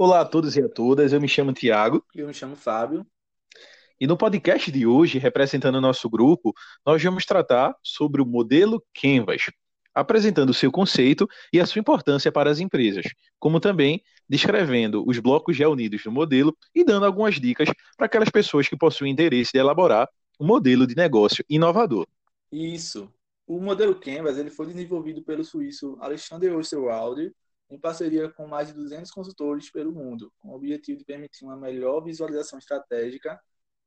Olá a todos e a todas, eu me chamo Tiago. Eu me chamo Fábio. E no podcast de hoje, representando o nosso grupo, nós vamos tratar sobre o modelo Canvas, apresentando o seu conceito e a sua importância para as empresas, como também descrevendo os blocos já unidos no modelo e dando algumas dicas para aquelas pessoas que possuem interesse de elaborar um modelo de negócio inovador. Isso. O modelo Canvas ele foi desenvolvido pelo suíço Alexander Osterwalder em parceria com mais de 200 consultores pelo mundo, com o objetivo de permitir uma melhor visualização estratégica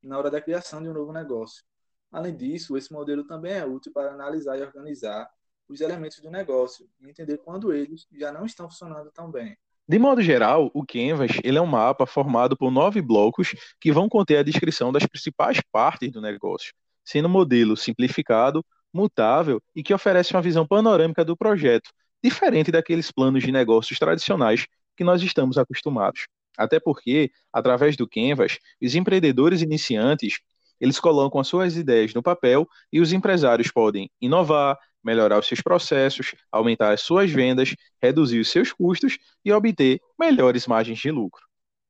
na hora da criação de um novo negócio. Além disso, esse modelo também é útil para analisar e organizar os elementos do negócio e entender quando eles já não estão funcionando tão bem. De modo geral, o Canvas ele é um mapa formado por nove blocos que vão conter a descrição das principais partes do negócio, sendo um modelo simplificado, mutável e que oferece uma visão panorâmica do projeto, diferente daqueles planos de negócios tradicionais que nós estamos acostumados. Até porque, através do Canvas, os empreendedores iniciantes eles colocam as suas ideias no papel e os empresários podem inovar, melhorar os seus processos, aumentar as suas vendas, reduzir os seus custos e obter melhores margens de lucro.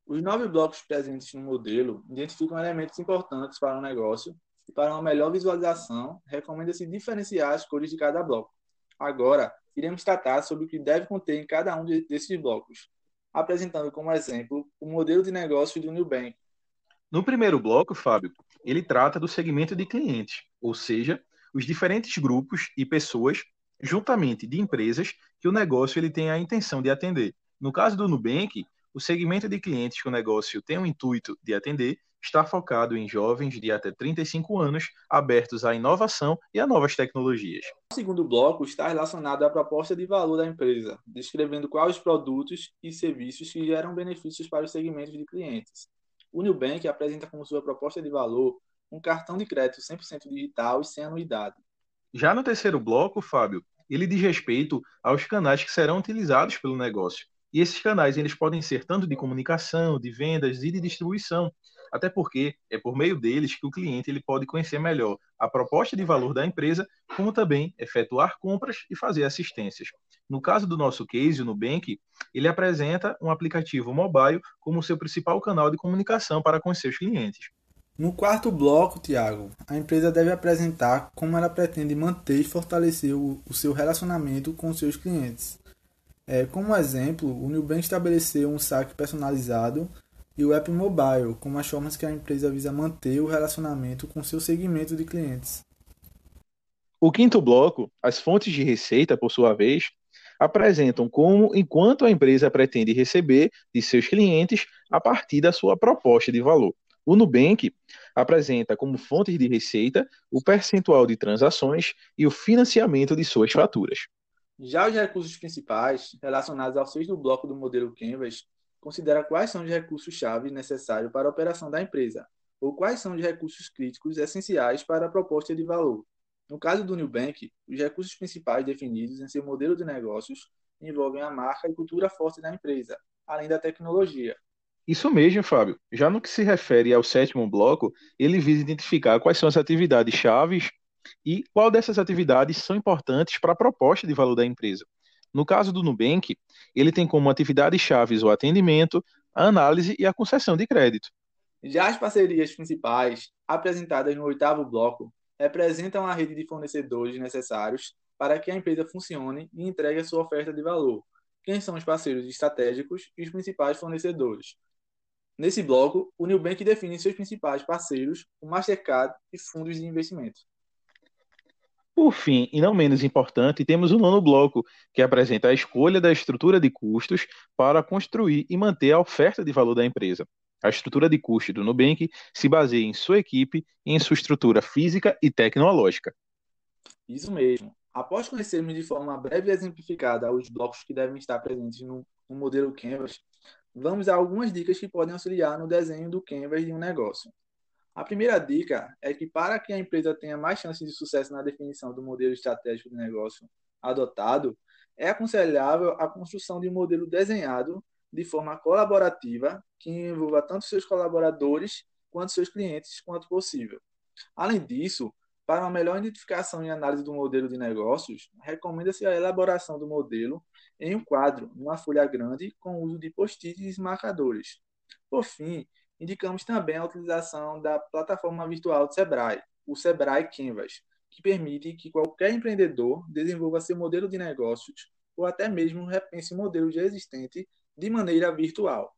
Os nove blocos presentes no modelo identificam elementos importantes para o negócio e para uma melhor visualização, recomenda-se diferenciar as cores de cada bloco. Agora, iremos tratar sobre o que deve conter em cada um desses blocos, apresentando como exemplo o modelo de negócio do Nubank. No primeiro bloco, Fábio, ele trata do segmento de clientes, ou seja, os diferentes grupos e pessoas, juntamente de empresas, que o negócio ele tem a intenção de atender. No caso do Nubank, o segmento de clientes que o negócio tem o intuito de atender está focado em jovens de até 35 anos, abertos à inovação e a novas tecnologias. O segundo bloco está relacionado à proposta de valor da empresa, descrevendo quais produtos e serviços que geram benefícios para os segmentos de clientes. O Nubank apresenta como sua proposta de valor um cartão de crédito 100% digital e sem anuidade. Já no terceiro bloco, Fábio, ele diz respeito aos canais que serão utilizados pelo negócio. E esses canais eles podem ser tanto de comunicação, de vendas e de distribuição, até porque é por meio deles que o cliente ele pode conhecer melhor a proposta de valor da empresa, como também efetuar compras e fazer assistências. No caso do nosso case, o Nubank, ele apresenta um aplicativo mobile como seu principal canal de comunicação para com seus clientes. No quarto bloco, Tiago, a empresa deve apresentar como ela pretende manter e fortalecer o, o seu relacionamento com seus clientes. É, como exemplo, o Nubank estabeleceu um saque personalizado e o app mobile, como as formas que a empresa visa manter o relacionamento com seu segmento de clientes. O quinto bloco, as fontes de receita, por sua vez, apresentam como, enquanto a empresa pretende receber de seus clientes a partir da sua proposta de valor. O Nubank apresenta como fontes de receita o percentual de transações e o financiamento de suas faturas. Já os recursos principais, relacionados ao sexto bloco do modelo Canvas, considera quais são os recursos-chave necessários para a operação da empresa, ou quais são os recursos críticos essenciais para a proposta de valor. No caso do Nubank, os recursos principais definidos em seu modelo de negócios envolvem a marca e cultura forte da empresa, além da tecnologia. Isso mesmo, Fábio. Já no que se refere ao sétimo bloco, ele visa identificar quais são as atividades chaves e qual dessas atividades são importantes para a proposta de valor da empresa. No caso do Nubank, ele tem como atividades chaves o atendimento, a análise e a concessão de crédito. Já as parcerias principais, apresentadas no oitavo bloco, representam a rede de fornecedores necessários para que a empresa funcione e entregue a sua oferta de valor. Quem são os parceiros estratégicos e os principais fornecedores? Nesse bloco, o Nubank define seus principais parceiros, o Mastercard e fundos de investimento. Por fim, e não menos importante, temos o nono bloco, que apresenta a escolha da estrutura de custos para construir e manter a oferta de valor da empresa. A estrutura de custo do Nubank se baseia em sua equipe e em sua estrutura física e tecnológica. Isso mesmo. Após conhecermos de forma breve e exemplificada os blocos que devem estar presentes no, no modelo Canvas, vamos a algumas dicas que podem auxiliar no desenho do Canvas de um negócio. A primeira dica é que, para que a empresa tenha mais chances de sucesso na definição do modelo estratégico de negócio adotado, é aconselhável a construção de um modelo desenhado de forma colaborativa, que envolva tanto seus colaboradores quanto seus clientes quanto possível. Além disso, Para uma melhor identificação e análise do modelo de negócios, recomenda-se a elaboração do modelo em um quadro, numa folha grande, com o uso de post-its e marcadores. Por fim, indicamos também a utilização da plataforma virtual do Sebrae, o Sebrae Canvas, que permite que qualquer empreendedor desenvolva seu modelo de negócios ou até mesmo repense o modelo já existente de maneira virtual.